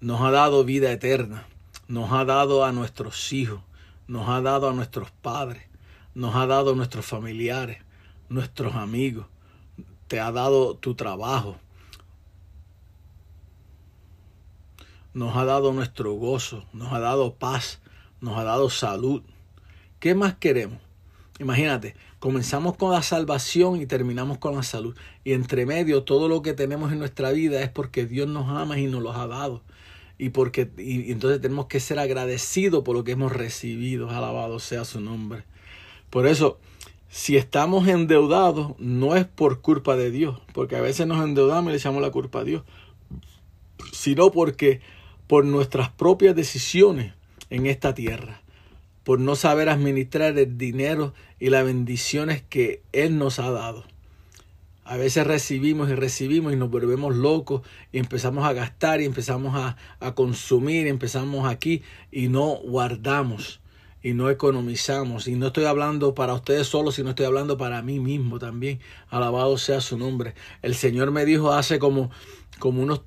Nos ha dado vida eterna. Nos ha dado a nuestros hijos. Nos ha dado a nuestros padres. Nos ha dado a nuestros familiares, nuestros amigos. Te ha dado tu trabajo. Nos ha dado nuestro gozo. Nos ha dado paz. Nos ha dado salud. ¿Qué más queremos? Imagínate, comenzamos con la salvación y terminamos con la salud. Y entre medio, todo lo que tenemos en nuestra vida es porque Dios nos ama y nos los ha dado. Y porque y entonces tenemos que ser agradecidos por lo que hemos recibido. Alabado sea su nombre. Por eso, si estamos endeudados, no es por culpa de Dios, porque a veces nos endeudamos y le echamos la culpa a Dios, sino porque por nuestras propias decisiones en esta tierra, por no saber administrar el dinero y las bendiciones que Él nos ha dado. A veces recibimos y recibimos y nos volvemos locos y empezamos a gastar y empezamos a, a consumir y empezamos aquí y no guardamos y no economizamos. Y no estoy hablando para ustedes solos, sino estoy hablando para mí mismo también. Alabado sea su nombre. El Señor me dijo hace como, como unos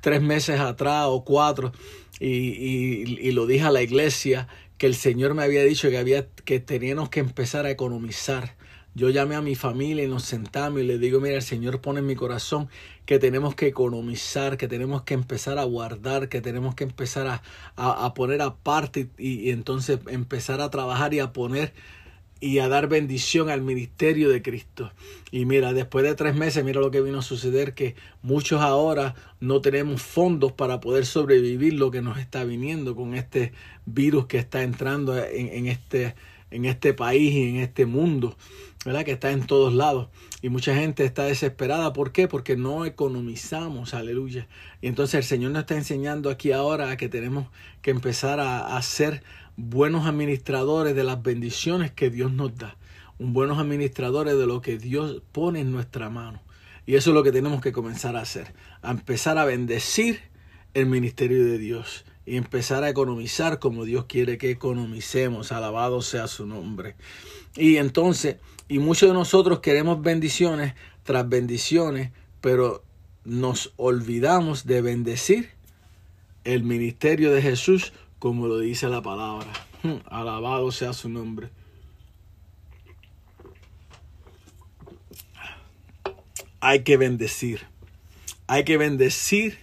tres meses atrás o cuatro, y, y, y lo dije a la iglesia, que el Señor me había dicho que, había, que teníamos que empezar a economizar. Yo llamé a mi familia y nos sentamos y le digo, mira, el Señor pone en mi corazón que tenemos que economizar, que tenemos que empezar a guardar, que tenemos que empezar a, a, poner aparte y, entonces empezar a trabajar y a poner y a dar bendición al ministerio de Cristo. Y mira, después de tres meses, mira lo que vino a suceder, que muchos ahora no tenemos fondos para poder sobrevivir lo que nos está viniendo con este virus que está entrando en, este en este país y en este mundo, ¿verdad? Que está en todos lados. Y mucha gente está desesperada. ¿Por qué? Porque no economizamos, aleluya. Y entonces el Señor nos está enseñando aquí ahora a que tenemos que empezar a, ser buenos administradores de las bendiciones que Dios nos da. Un buenos administradores de lo que Dios pone en nuestra mano. Y eso es lo que tenemos que comenzar a hacer. A empezar a bendecir el ministerio de Dios y empezar a economizar como Dios quiere que economicemos. Alabado sea su nombre. Y entonces, y muchos de nosotros queremos bendiciones tras bendiciones, pero nos olvidamos de bendecir el ministerio de Jesús como lo dice la palabra. Hmm, alabado sea su nombre. Hay que bendecir. Hay que bendecir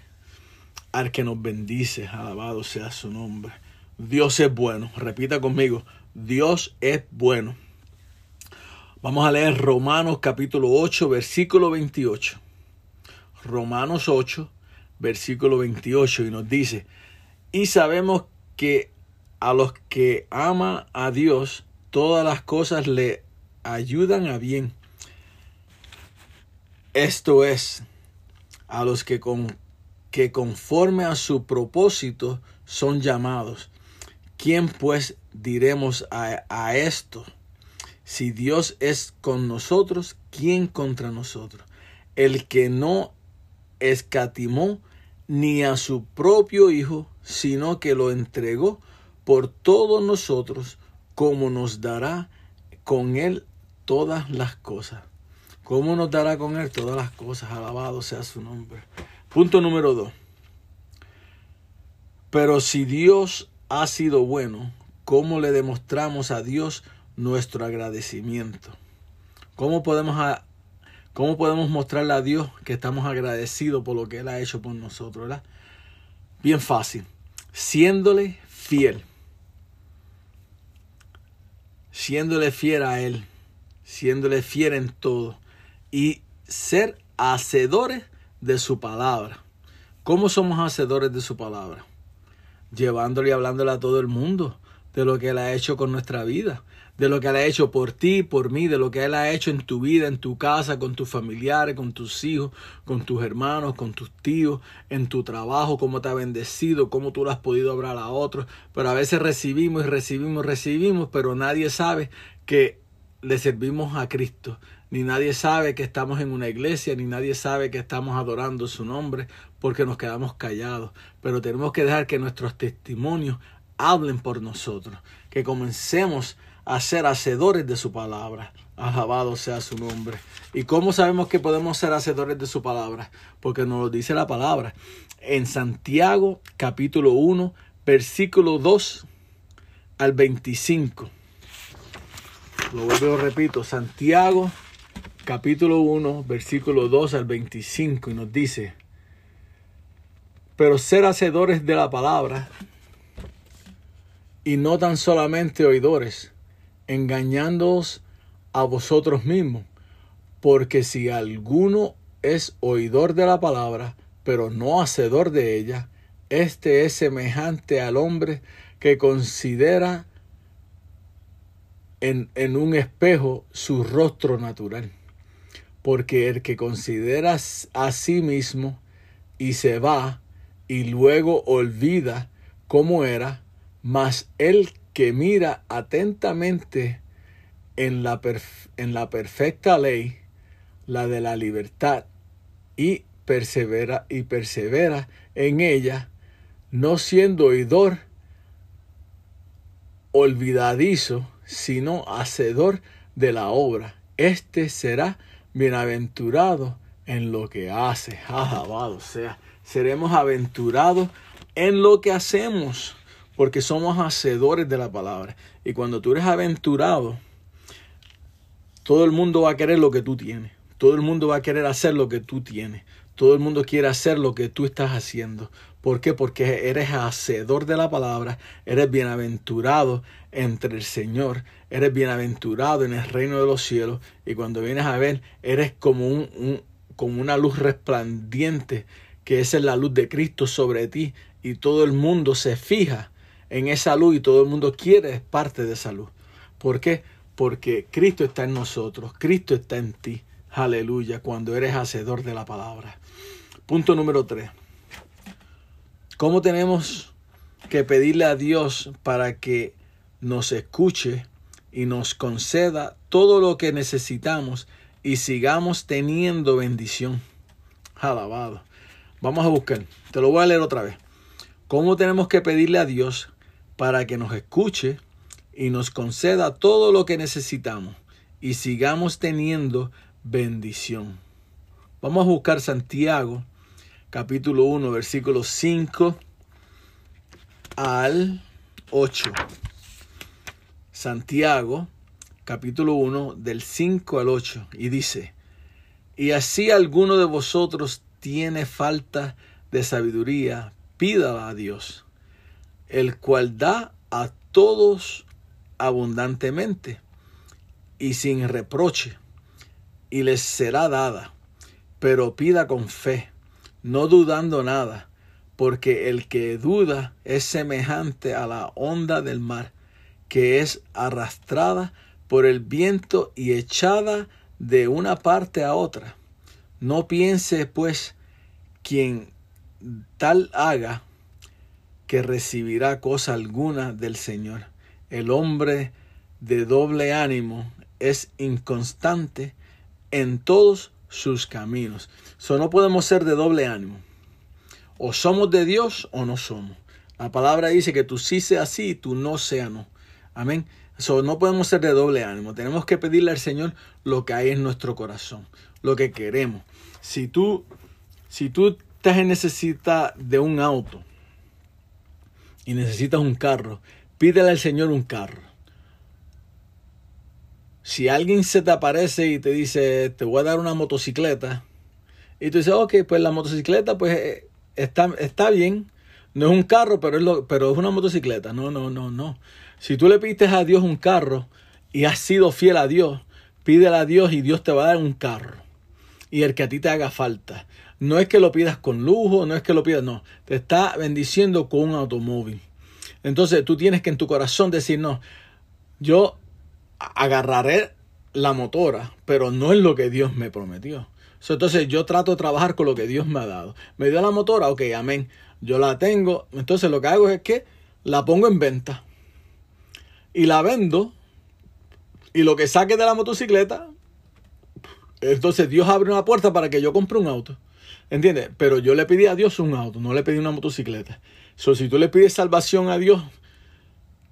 al que nos bendice. Alabado sea su nombre. Dios es bueno. Repita conmigo. Dios es bueno. Vamos a leer Romanos capítulo 8, versículo 28. Romanos 8, versículo 28 y nos dice, y sabemos que a los que ama a Dios, todas las cosas le ayudan a bien. Esto es, a los que con que conforme a su propósito son llamados. ¿Quién pues diremos a, a, esto? Si Dios es con nosotros, ¿quién contra nosotros? El que no escatimó ni a su propio Hijo, sino que lo entregó por todos nosotros, como nos dará con él todas las cosas. ¿Cómo nos dará con Él todas las cosas? Alabado sea su nombre. Punto número dos. Pero si Dios ha sido bueno, ¿cómo le demostramos a Dios nuestro agradecimiento? ¿Cómo podemos, cómo podemos mostrarle a Dios que estamos agradecidos por lo que Él ha hecho por nosotros? ¿verdad? Bien fácil. Siéndole fiel. Siéndole fiel a Él. Siéndole fiel en todo. Y ser hacedores de su palabra. ¿Cómo somos hacedores de su palabra? Llevándole y hablándole a todo el mundo de lo que Él ha hecho con nuestra vida, de lo que Él ha hecho por ti, por mí, de lo que Él ha hecho en tu vida, en tu casa, con tus familiares, con tus hijos, con tus hermanos, con tus tíos, en tu trabajo, cómo te ha bendecido, cómo tú lo has podido hablar a otros. Pero a veces recibimos y recibimos, recibimos, pero nadie sabe que le servimos a Cristo. Ni nadie sabe que estamos en una iglesia, ni nadie sabe que estamos adorando su nombre, porque nos quedamos callados. Pero tenemos que dejar que nuestros testimonios hablen por nosotros, que comencemos a ser hacedores de su palabra. Alabado sea su nombre. ¿Y cómo sabemos que podemos ser hacedores de su palabra? Porque nos lo dice la palabra. En Santiago capítulo 1, versículo 2 al 25. Lo vuelvo repito, Santiago capítulo 1, versículo 2 al 25 y nos dice, pero ser hacedores de la palabra y no tan solamente oidores, engañándoos a vosotros mismos, porque si alguno es oidor de la palabra, pero no hacedor de ella, este es semejante al hombre que considera en, en un espejo su rostro natural. Porque el que considera a sí mismo y se va y luego olvida cómo era, mas el que mira atentamente en la, en la perfecta ley, la de la libertad, y persevera y persevera en ella, no siendo oidor olvidadizo, sino hacedor de la obra. Este será bienaventurado en lo que hace. Alabado sea. Seremos aventurados en lo que hacemos, porque somos hacedores de la palabra. Y cuando tú eres aventurado, todo el mundo va a querer lo que tú tienes. Todo el mundo va a querer hacer lo que tú tienes. Todo el mundo quiere hacer lo que tú estás haciendo. ¿Por qué? Porque eres hacedor de la palabra, eres bienaventurado entre el Señor, eres bienaventurado en el reino de los cielos y cuando vienes a ver, eres como, un, como una luz resplandiente, que esa es la luz de Cristo sobre ti y todo el mundo se fija en esa luz y todo el mundo quiere es parte de esa luz. ¿Por qué? Porque Cristo está en nosotros, Cristo está en ti. Aleluya, cuando eres hacedor de la palabra. Punto número 3. ¿Cómo tenemos que pedirle a Dios para que nos escuche y nos conceda todo lo que necesitamos y sigamos teniendo bendición? Alabado. Vamos a buscar. Te lo voy a leer otra vez. ¿Cómo tenemos que pedirle a Dios para que nos escuche y nos conceda todo lo que necesitamos y sigamos teniendo bendición? Vamos a buscar Santiago capítulo 1, versículos 5 al 8. Santiago, capítulo 1, del 5 al 8, y dice, y así alguno de vosotros tiene falta de sabiduría, pídala a Dios, el cual da a todos abundantemente y sin reproche, y les será dada, pero pida con fe, no dudando nada, porque el que duda es semejante a la onda del mar, que es arrastrada por el viento y echada de una parte a otra. No piense, pues, quien tal haga, que recibirá cosa alguna del Señor. El hombre de doble ánimo es inconstante en todos sus caminos. So, no podemos ser de doble ánimo. O somos de Dios o no somos. La palabra dice que tú sí seas sí y tú no seas no. Amén. Eso no podemos ser de doble ánimo. Tenemos que pedirle al Señor lo que hay en nuestro corazón, lo que queremos. Si tú, si tú estás en necesidad de un auto y necesitas un carro, pídele al Señor un carro. Si alguien se te aparece y te dice, te voy a dar una motocicleta, y tú dices, ok, pues la motocicleta pues eh, está, está bien, no es un carro, pero es, lo, pero es una motocicleta. No, no, no, no. Si tú le pides a Dios un carro y has sido fiel a Dios, pídele a Dios y Dios te va a dar un carro. Y el que a ti te haga falta. No es que lo pidas con lujo, no es que lo pidas, no. Te está bendiciendo con un automóvil. Entonces tú tienes que en tu corazón decir, no, yo agarraré la motora, pero no es lo que Dios me prometió. Entonces yo trato de trabajar con lo que Dios me ha dado. Me dio la motora, ok, amén. Yo la tengo. Entonces lo que hago es que la pongo en venta. Y la vendo. Y lo que saque de la motocicleta. Entonces Dios abre una puerta para que yo compre un auto. ¿Entiendes? Pero yo le pedí a Dios un auto, no le pedí una motocicleta. So, si tú le pides salvación a Dios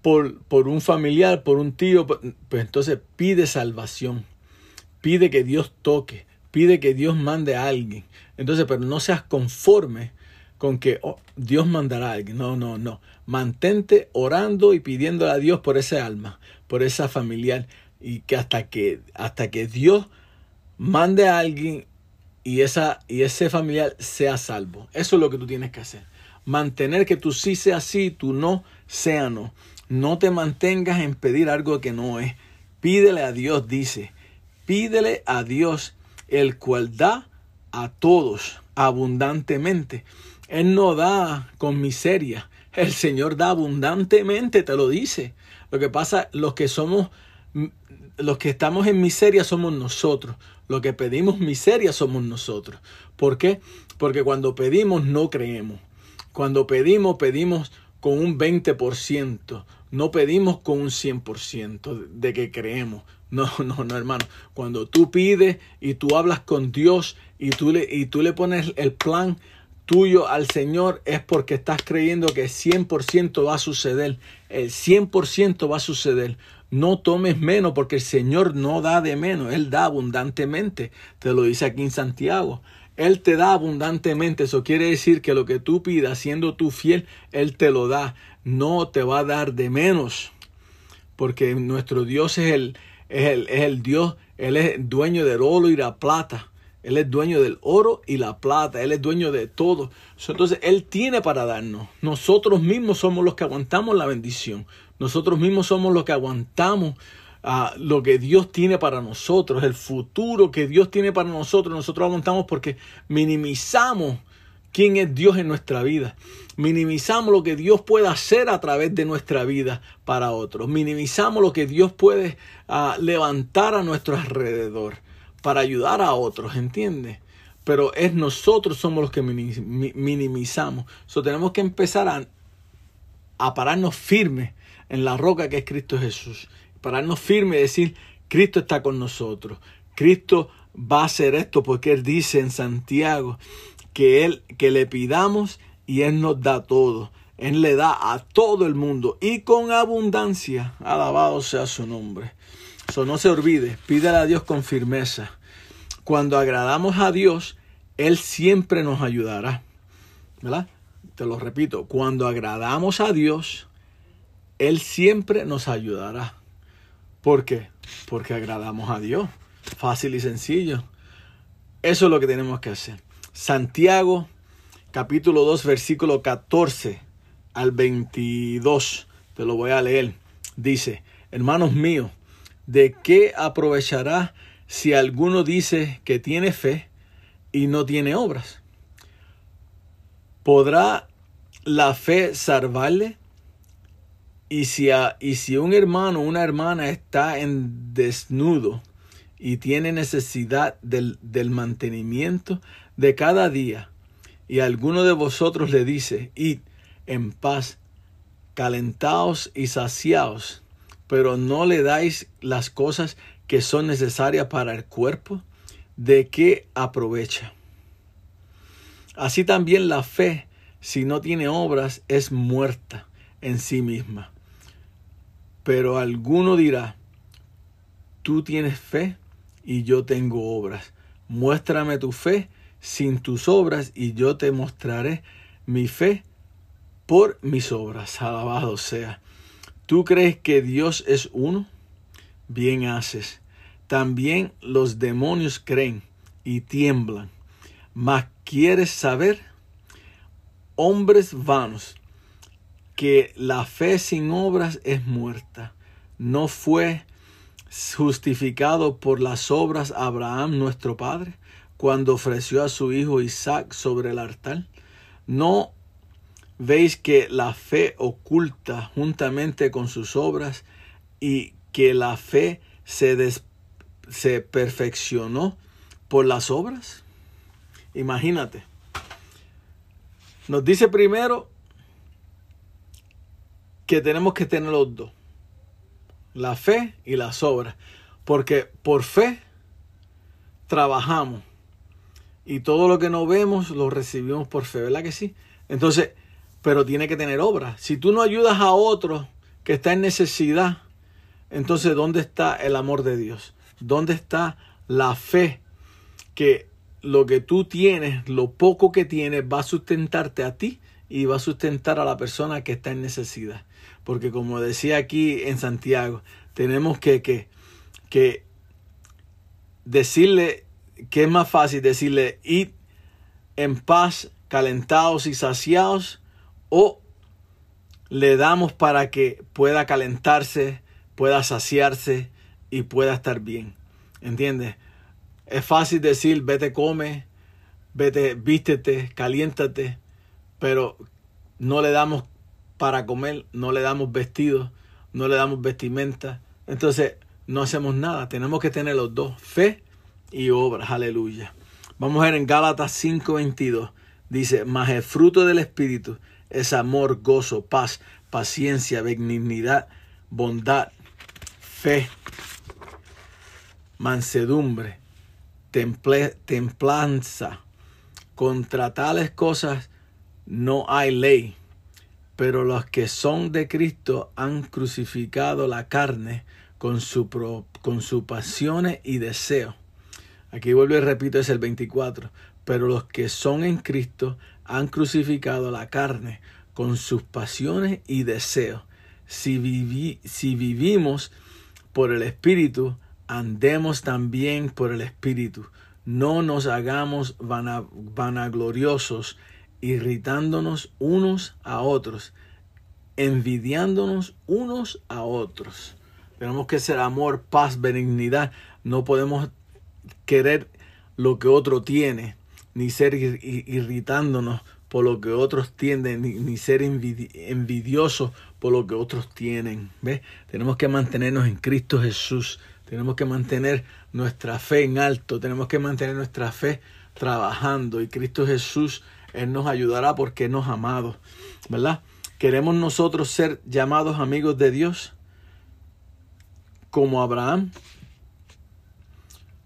por, por un familiar, por un tío, pues, entonces pide salvación. Pide que Dios toque pide que Dios mande a alguien. Entonces, pero no seas conforme con que oh, Dios mandará a alguien. No, no, no. Mantente orando y pidiéndole a Dios por ese alma, por esa familiar y que hasta que hasta que Dios mande a alguien y esa y ese familiar sea salvo. Eso es lo que tú tienes que hacer. Mantener que tú sí sea sí, tú no sea no. No te mantengas en pedir algo que no es. Pídele a Dios, dice. Pídele a Dios el cual da a todos abundantemente. Él no da con miseria. El Señor da abundantemente, te lo dice. Lo que pasa, los que somos, los que estamos en miseria somos nosotros. Los que pedimos miseria somos nosotros. ¿Por qué? Porque cuando pedimos no creemos. Cuando pedimos, pedimos con un 20%. No pedimos con un 100% de que creemos. No, no, no, hermano. Cuando tú pides y tú hablas con Dios y tú le, y tú le pones el plan tuyo al Señor es porque estás creyendo que 100% va a suceder. El 100% va a suceder. No tomes menos porque el Señor no da de menos. Él da abundantemente. Te lo dice aquí en Santiago. Él te da abundantemente. Eso quiere decir que lo que tú pidas, siendo tú fiel, Él te lo da. No te va a dar de menos. Porque nuestro Dios es el, es el, es el Dios, Él es dueño del oro y la plata. Él es dueño del oro y la plata. Él es dueño de todo. Entonces, Él tiene para darnos. Nosotros mismos somos los que aguantamos la bendición. Nosotros mismos somos los que aguantamos uh, lo que Dios tiene para nosotros. El futuro que Dios tiene para nosotros. Nosotros aguantamos porque minimizamos quién es Dios en nuestra vida. Minimizamos lo que Dios puede hacer a través de nuestra vida para otros. Minimizamos lo que Dios puede uh, levantar a nuestro alrededor para ayudar a otros, ¿entiendes? Pero es nosotros somos los que minimizamos. So, tenemos que empezar a pararnos firmes en la roca que es Cristo Jesús. Pararnos firmes y decir, Cristo está con nosotros. Cristo va a hacer esto porque Él dice en Santiago que Él, que le pidamos y Él nos da todo. Él le da a todo el mundo y con abundancia. Alabado sea su nombre. So, no se olvide, pídale a Dios con firmeza. Cuando agradamos a Dios, Él siempre nos ayudará. ¿Verdad? Te lo repito, cuando agradamos a Dios, Él siempre nos ayudará. ¿Por qué? Porque agradamos a Dios. Fácil y sencillo. Eso es lo que tenemos que hacer. Santiago capítulo 2 versículo 14 al 22. Te lo voy a leer. Dice, hermanos míos, ¿de qué aprovechará si alguno dice que tiene fe y no tiene obras? ¿Podrá la fe salvarle? Y si, y si un hermano o una hermana está en desnudo y tiene necesidad del, del mantenimiento de cada día, y alguno de vosotros le dice, id en paz, calentaos y saciaos, pero no le dais las cosas que son necesarias para el cuerpo, ¿de qué aprovecha? Así también la fe, si no tiene obras, es muerta en sí misma. Pero alguno dirá, tú tienes fe y yo tengo obras. Muéstrame tu fe sin tus obras y yo te mostraré mi fe por mis obras. Alabado sea. ¿Tú crees que Dios es uno? Bien haces. También los demonios creen y tiemblan. Mas quieres saber, hombres vanos, que la fe sin obras es muerta. No fue justificado por las obras Abraham nuestro padre cuando ofreció a su hijo Isaac sobre el altar. No veis que la fe oculta juntamente con sus obras y que la fe se, se perfeccionó por las obras. Imagínate. Nos dice primero que tenemos que tener los dos. La fe y las obras. Porque por fe trabajamos. Y todo lo que no vemos lo recibimos por fe, ¿verdad que sí? Entonces, pero tiene que tener obras. Si tú no ayudas a otro que está en necesidad, entonces ¿dónde está el amor de Dios? ¿Dónde está la fe que lo que tú tienes, lo poco que tienes, va a sustentarte a ti y va a sustentar a la persona que está en necesidad? Porque como decía aquí en Santiago, tenemos que, que, que decirle que es más fácil decirle id en paz, calentados y saciados, o le damos para que pueda calentarse, pueda saciarse y pueda estar bien. ¿Entiendes? Es fácil decir, vete, come, vete, vístete, caliéntate, pero no le damos para comer, no le damos vestidos, no le damos vestimenta. Entonces, no hacemos nada. Tenemos que tener los dos, fe y obras. Aleluya. Vamos a ver en Gálatas 5:22. Dice, mas el fruto del Espíritu es amor, gozo, paz, paciencia, benignidad, bondad, fe, mansedumbre, templanza. Contra tales cosas no hay ley. Pero los que son de Cristo han crucificado la carne con su, con sus pasiones y deseos. Aquí vuelvo y repito, es el 24. Pero los que son en Cristo han crucificado la carne con sus pasiones y deseos. Si, si vivimos por el Espíritu, andemos también por el Espíritu. No nos hagamos vanagloriosos irritándonos unos a otros, envidiándonos unos a otros. Tenemos que ser amor, paz, benignidad. No podemos querer lo que otro tiene, ni ser irritándonos por lo que otros tienden, ni, ser envidiosos por lo que otros tienen. ¿Ves? Tenemos que mantenernos en Cristo Jesús. Tenemos que mantener nuestra fe en alto. Tenemos que mantener nuestra fe trabajando. Y Cristo Jesús él nos ayudará porque nos ha amado, ¿verdad? ¿Queremos nosotros ser llamados amigos de Dios como Abraham?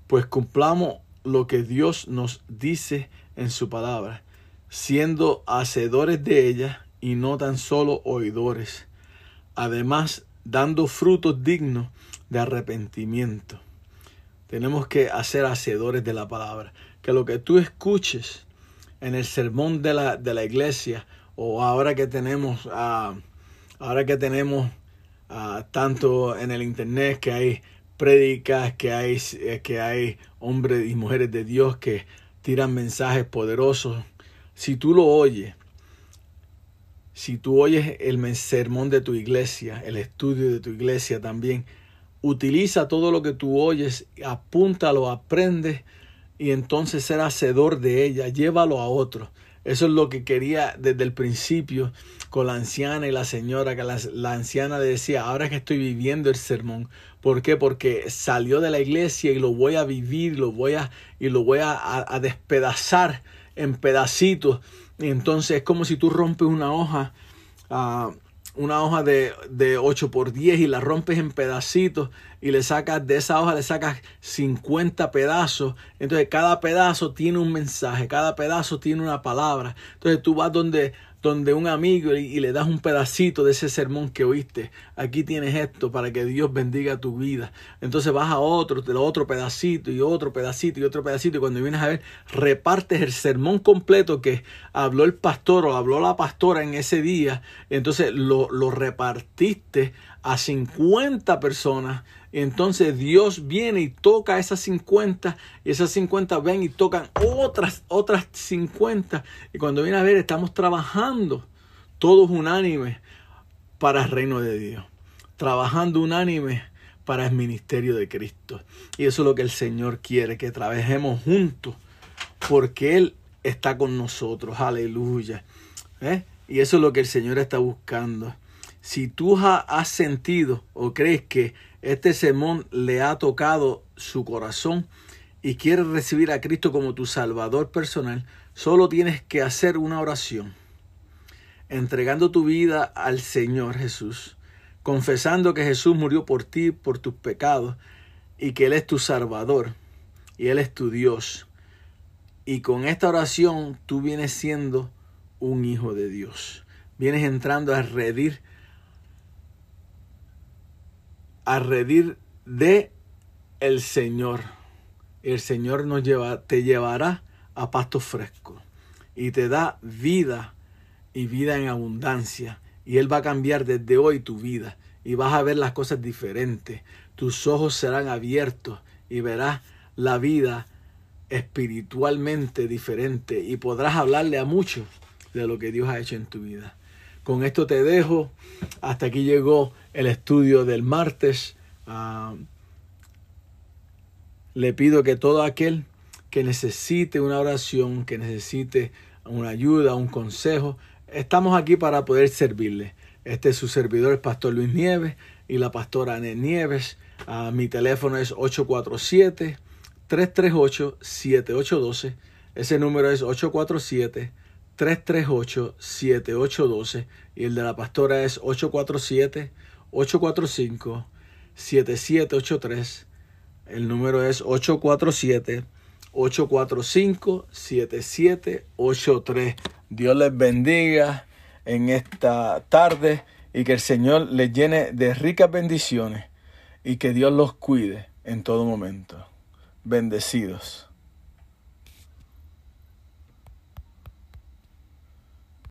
Pues cumplamos lo que Dios nos dice en su palabra, siendo hacedores de ella y no tan solo oidores, además dando frutos dignos de arrepentimiento. Tenemos que hacer hacedores de la palabra, que lo que tú escuches en el sermón de la, de la iglesia o ahora que tenemos, uh, ahora que tenemos uh, tanto en el internet que hay prédicas, que hay, eh, que hay hombres y mujeres de Dios que tiran mensajes poderosos. Si tú lo oyes, si tú oyes el sermón de tu iglesia, el estudio de tu iglesia también, utiliza todo lo que tú oyes, apúntalo, aprende y entonces ser hacedor de ella, llévalo a otro. Eso es lo que quería desde el principio con la anciana y la señora, que la, anciana decía, ahora que estoy viviendo el sermón, ¿por qué? Porque salió de la iglesia y lo voy a vivir, lo voy a, y lo voy a, despedazar en pedacitos. Y entonces es como si tú rompes una hoja. Uh, una hoja de, de 8 por 10 y la rompes en pedacitos y le sacas de esa hoja le sacas 50 pedazos. Entonces cada pedazo tiene un mensaje, cada pedazo tiene una palabra. Entonces tú vas donde donde un amigo y, le das un pedacito de ese sermón que oíste. Aquí tienes esto para que Dios bendiga tu vida. Entonces vas a otro, te lo otro pedacito y otro pedacito y otro pedacito. Y cuando vienes a ver, repartes el sermón completo que habló el pastor o habló la pastora en ese día. Entonces lo, lo repartiste a 50 personas entonces Dios viene y toca esas 50 y esas 50 ven y tocan otras, otras 50. Y cuando viene a ver, estamos trabajando todos unánimes para el reino de Dios. Trabajando unánime para el ministerio de Cristo. Y eso es lo que el Señor quiere, que trabajemos juntos porque Él está con nosotros. Aleluya. ¿Eh? Y eso es lo que el Señor está buscando. Si tú has sentido o crees que este sermón le ha tocado su corazón y quieres recibir a Cristo como tu Salvador personal, solo tienes que hacer una oración, entregando tu vida al Señor Jesús, confesando que Jesús murió por ti, por tus pecados, y que Él es tu Salvador, y Él es tu Dios. Y con esta oración tú vienes siendo un hijo de Dios. Vienes entrando a redir a redir de el Señor. El Señor nos lleva, te llevará a pasto fresco y te da vida y vida en abundancia. Y Él va a cambiar desde hoy tu vida y vas a ver las cosas diferentes. Tus ojos serán abiertos y verás la vida espiritualmente diferente y podrás hablarle a muchos de lo que Dios ha hecho en tu vida. Con esto te dejo. Hasta aquí llegó el estudio del martes. Ah, le pido que todo aquel que necesite una oración, que necesite una ayuda, un consejo, estamos aquí para poder servirle. Este es su servidor, el pastor Luis Nieves y la pastora Anel Nieves. Ah, mi teléfono es 847-338-7812. Ese número es 847 338-7812 y el de la pastora es 847-845-7783. El número es 847-845-7783. Dios les bendiga en esta tarde y que el Señor les llene de ricas bendiciones y que Dios los cuide en todo momento. Bendecidos.